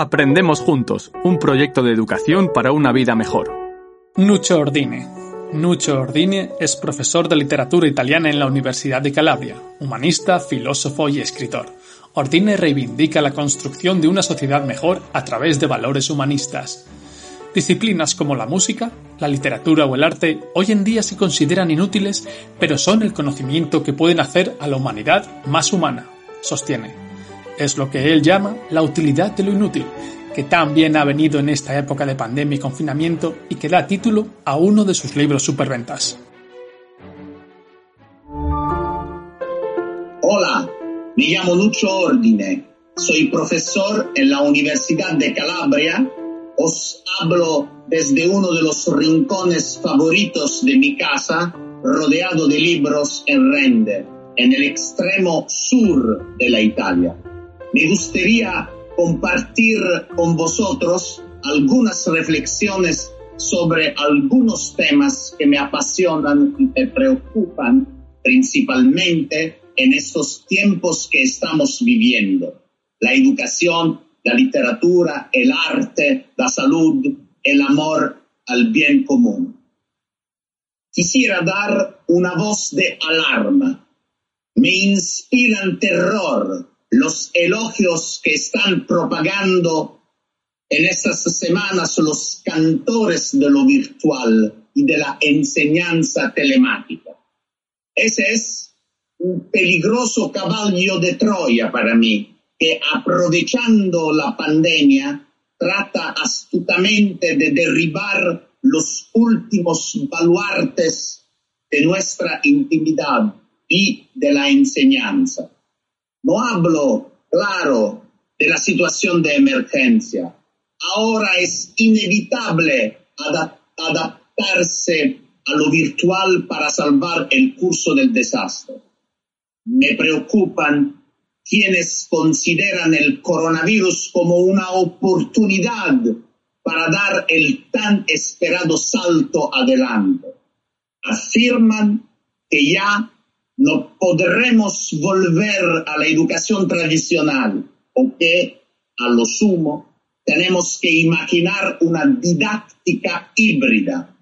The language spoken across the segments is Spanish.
Aprendemos Juntos, un proyecto de educación para una vida mejor. Nuccio Ordine. Nuccio Ordine es profesor de literatura italiana en la Universidad de Calabria, humanista, filósofo y escritor. Ordine reivindica la construcción de una sociedad mejor a través de valores humanistas. Disciplinas como la música, la literatura o el arte hoy en día se consideran inútiles, pero son el conocimiento que pueden hacer a la humanidad más humana, sostiene. Es lo que él llama la utilidad de lo inútil, que también ha venido en esta época de pandemia y confinamiento y que da título a uno de sus libros superventas. Hola, me llamo Lucho Ordine, soy profesor en la Universidad de Calabria, os hablo desde uno de los rincones favoritos de mi casa, rodeado de libros en rende, en el extremo sur de la Italia me gustaría compartir con vosotros algunas reflexiones sobre algunos temas que me apasionan y me preocupan principalmente en estos tiempos que estamos viviendo. La educación, la literatura, el arte, la salud, el amor al bien común. Quisiera dar una voz de alarma. Me inspiran terror los elogios que están propagando en estas semanas los cantores de lo virtual y de la enseñanza telemática. Ese es un peligroso caballo de Troya para mí, que aprovechando la pandemia trata astutamente de derribar los últimos baluartes de nuestra intimidad y de la enseñanza. No hablo, claro, de la situación de emergencia. Ahora es inevitable adaptarse a lo virtual para salvar el curso del desastre. Me preocupan quienes consideran el coronavirus como una oportunidad para dar el tan esperado salto adelante. Afirman que ya no podremos volver a la educación tradicional o que, a lo sumo, tenemos que imaginar una didáctica híbrida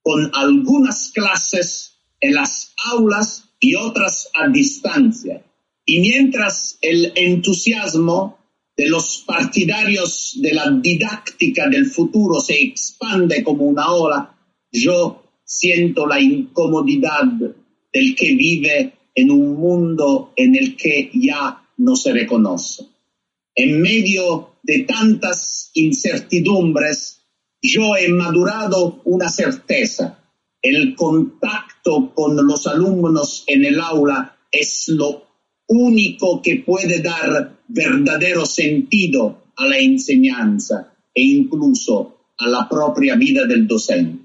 con algunas clases en las aulas y otras a distancia. Y mientras el entusiasmo de los partidarios de la didáctica del futuro se expande como una ola, yo siento la incomodidad del que vive en un mundo en el que ya no se reconoce. En medio de tantas incertidumbres, yo he madurado una certeza. El contacto con los alumnos en el aula es lo único que puede dar verdadero sentido a la enseñanza e incluso a la propia vida del docente.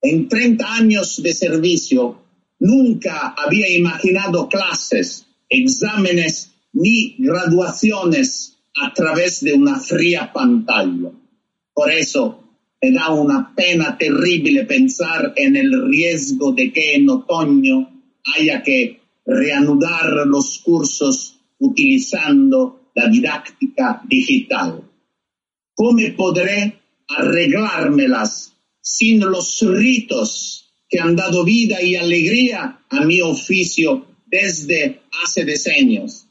En 30 años de servicio Nunca había imaginado clases, exámenes ni graduaciones a través de una fría pantalla. Por eso me da una pena terrible pensar en el riesgo de que en otoño haya que reanudar los cursos utilizando la didáctica digital. ¿Cómo podré arreglármelas sin los ritos que han dado vida y alegría a mi oficio desde hace decenios.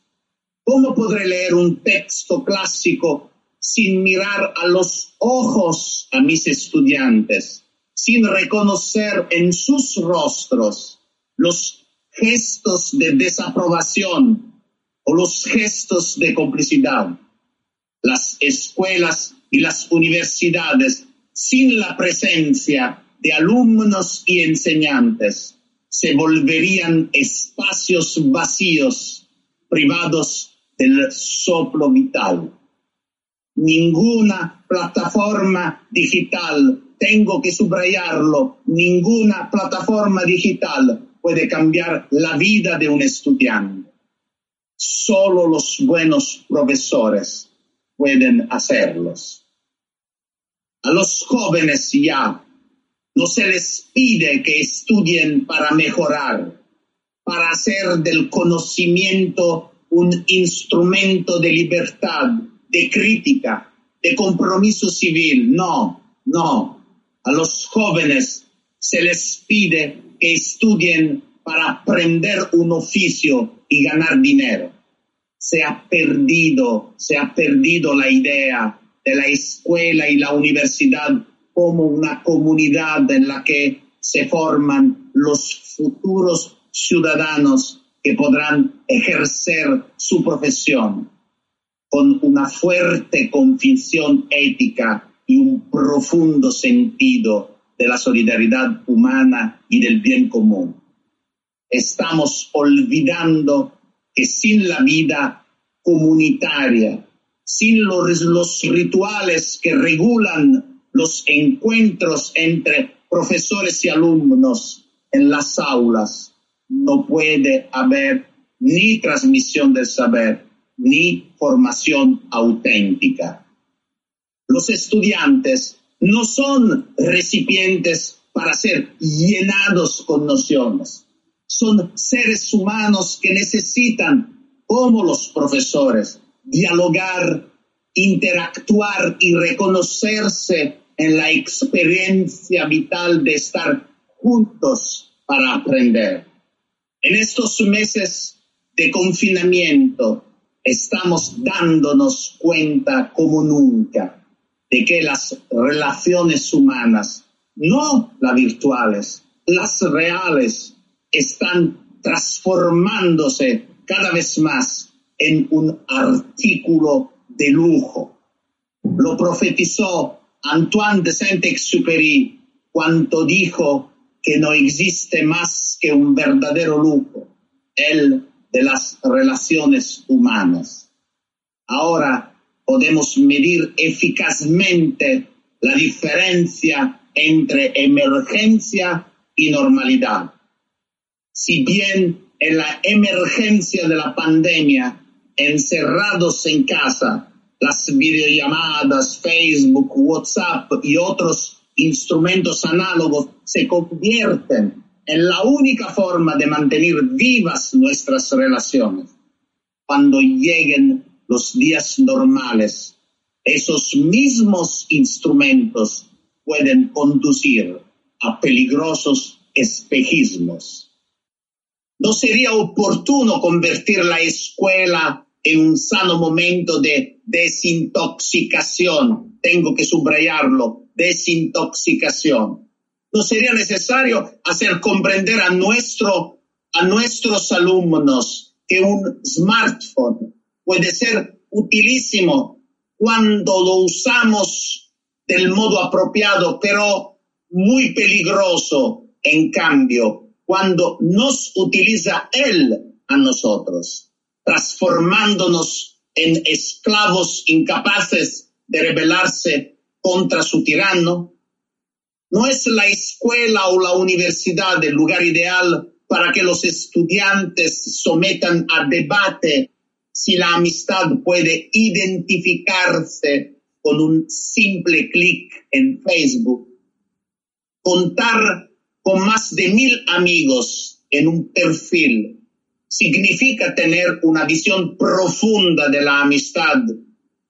¿Cómo podré leer un texto clásico sin mirar a los ojos a mis estudiantes, sin reconocer en sus rostros los gestos de desaprobación o los gestos de complicidad? Las escuelas y las universidades sin la presencia de alumnos y enseñantes se volverían espacios vacíos, privados del soplo vital. Ninguna plataforma digital, tengo que subrayarlo, ninguna plataforma digital puede cambiar la vida de un estudiante. Solo los buenos profesores pueden hacerlos. A los jóvenes ya no se les pide que estudien para mejorar, para hacer del conocimiento un instrumento de libertad, de crítica, de compromiso civil. No, no. A los jóvenes se les pide que estudien para aprender un oficio y ganar dinero. Se ha perdido, se ha perdido la idea de la escuela y la universidad como una comunidad en la que se forman los futuros ciudadanos que podrán ejercer su profesión con una fuerte convicción ética y un profundo sentido de la solidaridad humana y del bien común. Estamos olvidando que sin la vida comunitaria, sin los, los rituales que regulan los encuentros entre profesores y alumnos en las aulas, no puede haber ni transmisión del saber, ni formación auténtica. Los estudiantes no son recipientes para ser llenados con nociones. Son seres humanos que necesitan, como los profesores, dialogar, interactuar y reconocerse en la experiencia vital de estar juntos para aprender. En estos meses de confinamiento estamos dándonos cuenta como nunca de que las relaciones humanas, no las virtuales, las reales, están transformándose cada vez más en un artículo de lujo. Lo profetizó Antoine de Saint-Exupéry cuando dijo que no existe más que un verdadero lujo, el de las relaciones humanas. Ahora podemos medir eficazmente la diferencia entre emergencia y normalidad. Si bien en la emergencia de la pandemia encerrados en casa, las videollamadas, Facebook, WhatsApp y otros instrumentos análogos se convierten en la única forma de mantener vivas nuestras relaciones. Cuando lleguen los días normales, esos mismos instrumentos pueden conducir a peligrosos espejismos. ¿No sería oportuno convertir la escuela en un sano momento de desintoxicación? Tengo que subrayarlo, desintoxicación. ¿No sería necesario hacer comprender a, nuestro, a nuestros alumnos que un smartphone puede ser utilísimo cuando lo usamos del modo apropiado, pero muy peligroso, en cambio, cuando nos utiliza Él a nosotros, transformándonos en esclavos incapaces de rebelarse contra su tirano? ¿No es la escuela o la universidad el lugar ideal para que los estudiantes sometan a debate si la amistad puede identificarse con un simple clic en Facebook? Contar con más de mil amigos en un perfil significa tener una visión profunda de la amistad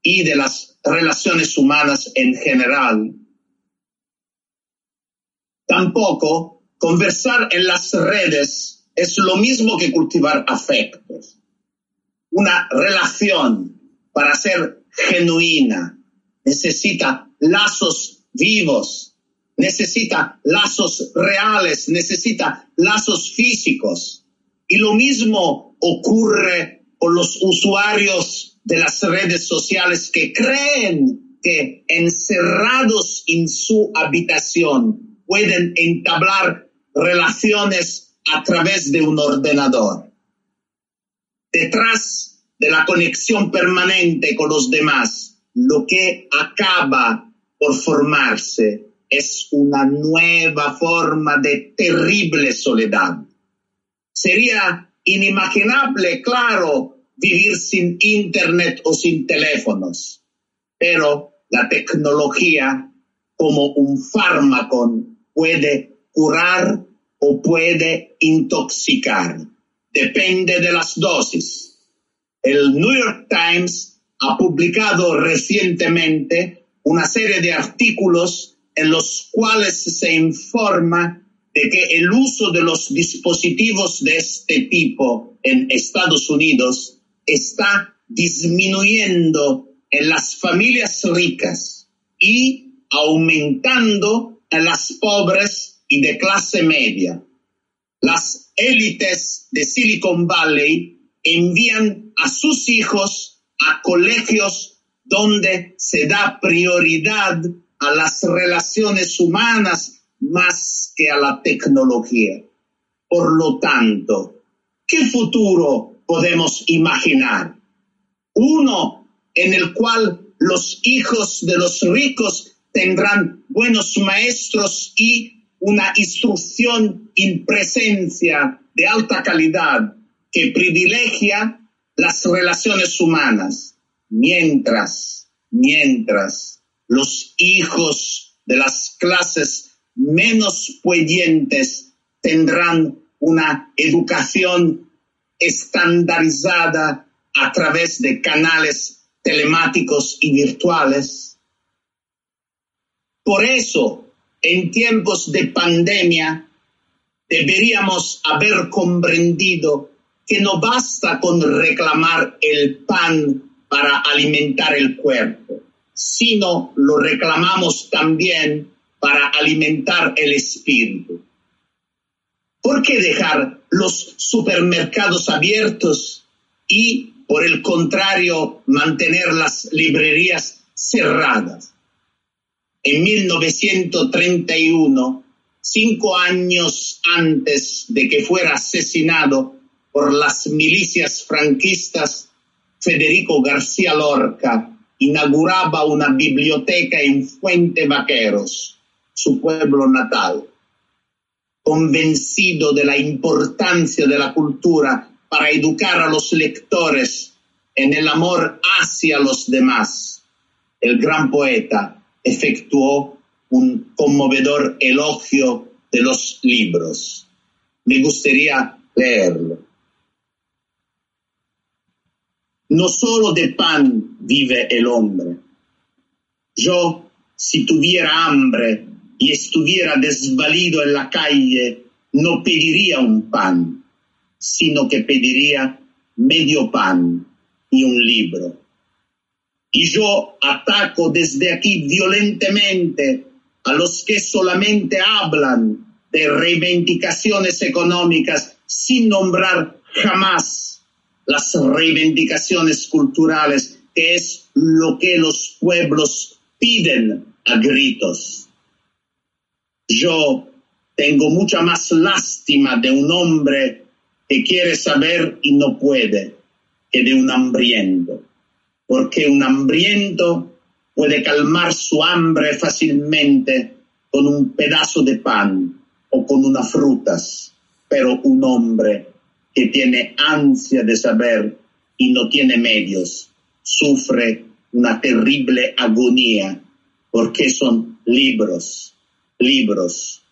y de las relaciones humanas en general. Tampoco conversar en las redes es lo mismo que cultivar afectos. Una relación para ser genuina necesita lazos vivos necesita lazos reales, necesita lazos físicos. Y lo mismo ocurre con los usuarios de las redes sociales que creen que encerrados en su habitación pueden entablar relaciones a través de un ordenador. Detrás de la conexión permanente con los demás, lo que acaba por formarse es una nueva forma de terrible soledad. Sería inimaginable, claro, vivir sin Internet o sin teléfonos, pero la tecnología como un fármaco puede curar o puede intoxicar. Depende de las dosis. El New York Times ha publicado recientemente una serie de artículos en los cuales se informa de que el uso de los dispositivos de este tipo en Estados Unidos está disminuyendo en las familias ricas y aumentando en las pobres y de clase media. Las élites de Silicon Valley envían a sus hijos a colegios donde se da prioridad a las relaciones humanas más que a la tecnología. Por lo tanto, ¿qué futuro podemos imaginar? Uno en el cual los hijos de los ricos tendrán buenos maestros y una instrucción en presencia de alta calidad que privilegia las relaciones humanas, mientras, mientras los hijos de las clases menos pudientes tendrán una educación estandarizada a través de canales telemáticos y virtuales. Por eso, en tiempos de pandemia, deberíamos haber comprendido que no basta con reclamar el pan para alimentar el cuerpo, sino lo reclamamos también para alimentar el espíritu. ¿Por qué dejar los supermercados abiertos y, por el contrario, mantener las librerías cerradas? En 1931, cinco años antes de que fuera asesinado por las milicias franquistas, Federico García Lorca inauguraba una biblioteca en Fuente Vaqueros su pueblo natal. Convencido de la importancia de la cultura para educar a los lectores en el amor hacia los demás, el gran poeta efectuó un conmovedor elogio de los libros. Me gustaría leerlo. No solo de pan vive el hombre. Yo, si tuviera hambre, y estuviera desvalido en la calle, no pediría un pan, sino que pediría medio pan y un libro. Y yo ataco desde aquí violentamente a los que solamente hablan de reivindicaciones económicas sin nombrar jamás las reivindicaciones culturales, que es lo que los pueblos piden a gritos. Yo tengo mucha más lástima de un hombre que quiere saber y no puede que de un hambriento, porque un hambriento puede calmar su hambre fácilmente con un pedazo de pan o con unas frutas, pero un hombre que tiene ansia de saber y no tiene medios, sufre una terrible agonía porque son libros libros,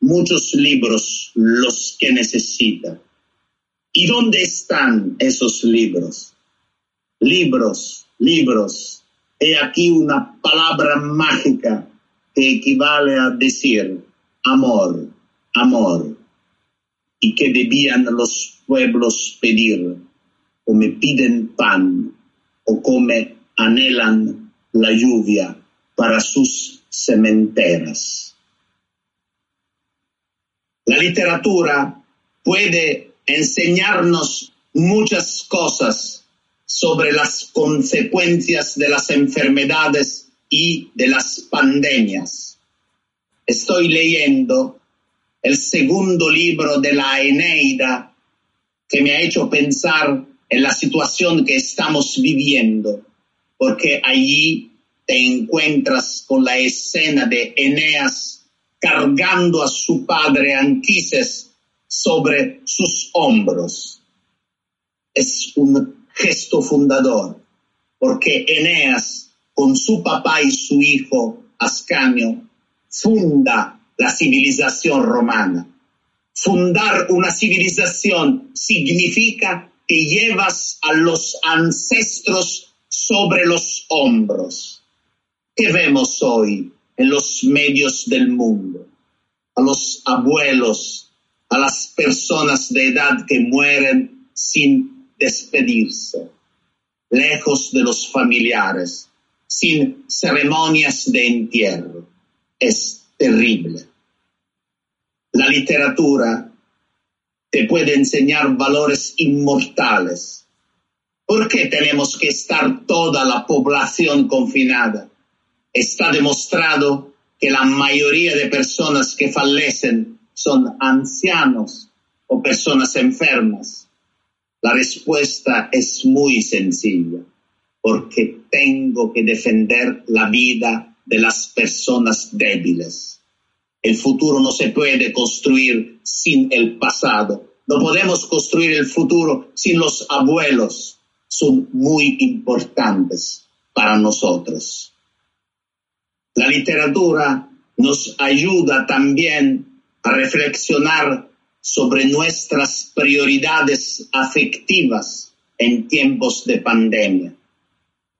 muchos libros los que necesita. ¿Y dónde están esos libros? Libros, libros. He aquí una palabra mágica que equivale a decir amor, amor. Y que debían los pueblos pedir, como piden pan o como anhelan la lluvia para sus cementeras. La literatura puede enseñarnos muchas cosas sobre las consecuencias de las enfermedades y de las pandemias. Estoy leyendo el segundo libro de la Eneida que me ha hecho pensar en la situación que estamos viviendo, porque allí te encuentras con la escena de Eneas cargando a su padre Anquises sobre sus hombros. Es un gesto fundador, porque Eneas, con su papá y su hijo Ascanio, funda la civilización romana. Fundar una civilización significa que llevas a los ancestros sobre los hombros. ¿Qué vemos hoy en los medios del mundo? A los abuelos, a las personas de edad que mueren sin despedirse, lejos de los familiares, sin ceremonias de entierro. Es terrible. La literatura te puede enseñar valores inmortales. ¿Por qué tenemos que estar toda la población confinada? Está demostrado que la mayoría de personas que fallecen son ancianos o personas enfermas. La respuesta es muy sencilla, porque tengo que defender la vida de las personas débiles. El futuro no se puede construir sin el pasado. No podemos construir el futuro sin los abuelos. Son muy importantes para nosotros. La literatura nos ayuda también a reflexionar sobre nuestras prioridades afectivas en tiempos de pandemia.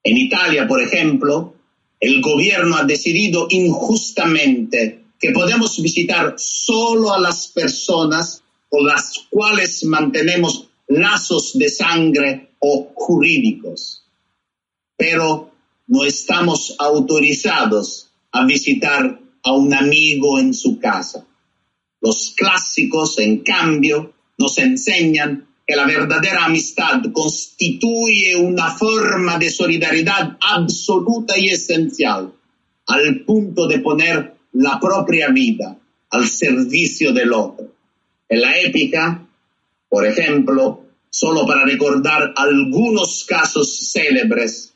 En Italia, por ejemplo, el gobierno ha decidido injustamente que podemos visitar solo a las personas con las cuales mantenemos lazos de sangre o jurídicos, pero no estamos autorizados a visitar a un amigo en su casa. Los clásicos, en cambio, nos enseñan que la verdadera amistad constituye una forma de solidaridad absoluta y esencial, al punto de poner la propia vida al servicio del otro. En la épica, por ejemplo, solo para recordar algunos casos célebres,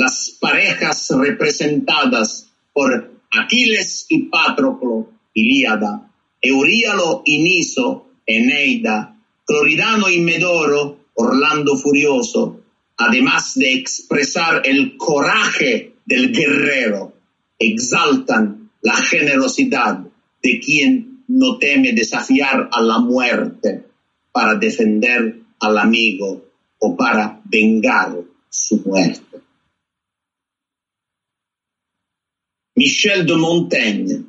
las parejas representadas por Aquiles y Patroclo, Ilíada, Euríalo y Niso, Eneida, Cloridano y Medoro, Orlando Furioso, además de expresar el coraje del guerrero, exaltan la generosidad de quien no teme desafiar a la muerte para defender al amigo o para vengar su muerte. Michel de Montaigne,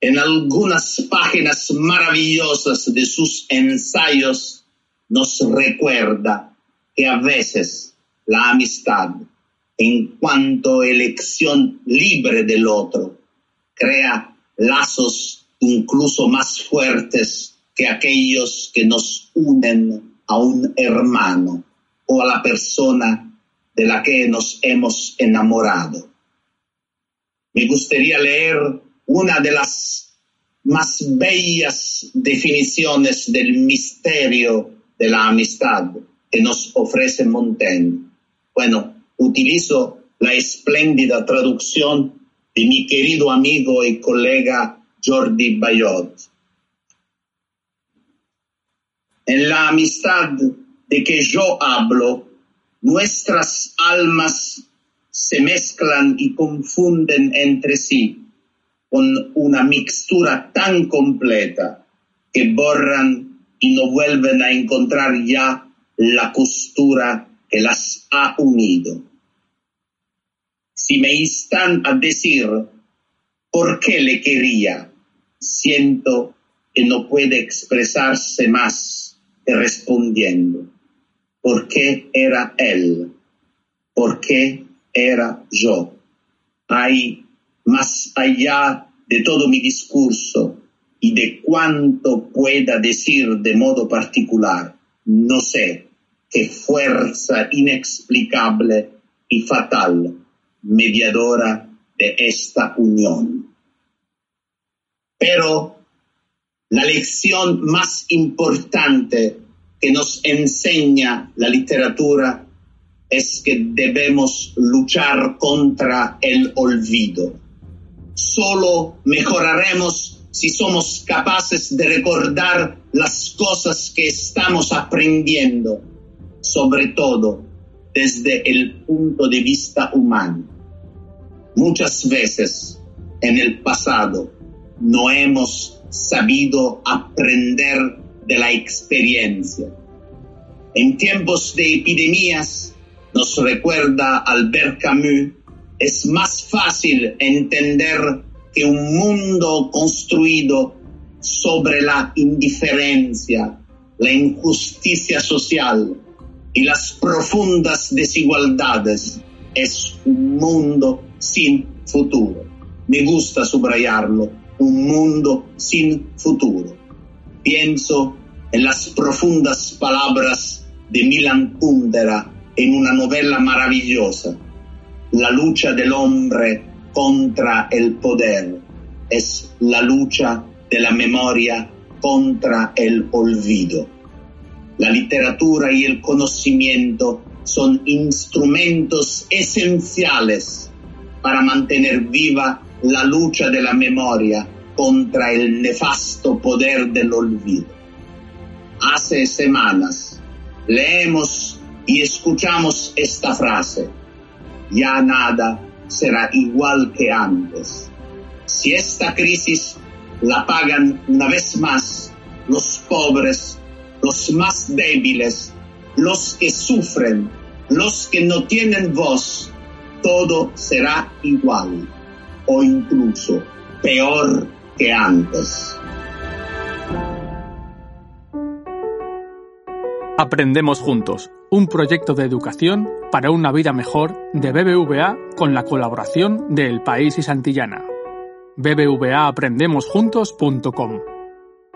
en algunas páginas maravillosas de sus ensayos, nos recuerda que a veces la amistad, en cuanto elección libre del otro, crea lazos incluso más fuertes que aquellos que nos unen a un hermano o a la persona de la que nos hemos enamorado. Me gustaría leer una de las más bellas definiciones del misterio de la amistad que nos ofrece Montaigne. Bueno, utilizo la espléndida traducción de mi querido amigo y colega Jordi Bayot. En la amistad de que yo hablo, nuestras almas se mezclan y confunden entre sí con una mixtura tan completa que borran y no vuelven a encontrar ya la costura que las ha unido si me instan a decir por qué le quería, siento que no puede expresarse más que respondiendo, ¿por qué era él? ¿Por qué era yo? Hay más allá de todo mi discurso y de cuánto pueda decir de modo particular, no sé qué fuerza inexplicable y fatal mediadora de esta unión. Pero la lección más importante que nos enseña la literatura es que debemos luchar contra el olvido. Solo mejoraremos si somos capaces de recordar las cosas que estamos aprendiendo, sobre todo desde el punto de vista humano. Muchas veces en el pasado no hemos sabido aprender de la experiencia. En tiempos de epidemias nos recuerda Albert Camus, es más fácil entender que un mundo construido sobre la indiferencia, la injusticia social y las profundas desigualdades es un mundo sin futuro. Me gusta subrayarlo, un mundo sin futuro. Pienso en las profundas palabras de Milan Kundera en una novela maravillosa, La lucha del hombre contra el poder, es la lucha de la memoria contra el olvido. La literatura y el conocimiento son instrumentos esenciales para mantener viva la lucha de la memoria contra el nefasto poder del olvido. Hace semanas leemos y escuchamos esta frase, ya nada será igual que antes. Si esta crisis la pagan una vez más los pobres, los más débiles, los que sufren, los que no tienen voz, todo será igual o incluso peor que antes. Aprendemos juntos, un proyecto de educación para una vida mejor de BBVA con la colaboración de El País y Santillana. bbvaaprendemosjuntos.com.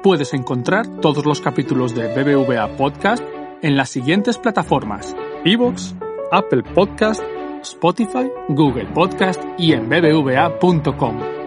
Puedes encontrar todos los capítulos de BBVA Podcast en las siguientes plataformas: iVoox, Apple Podcast, Spotify, Google Podcast y en bbva.com.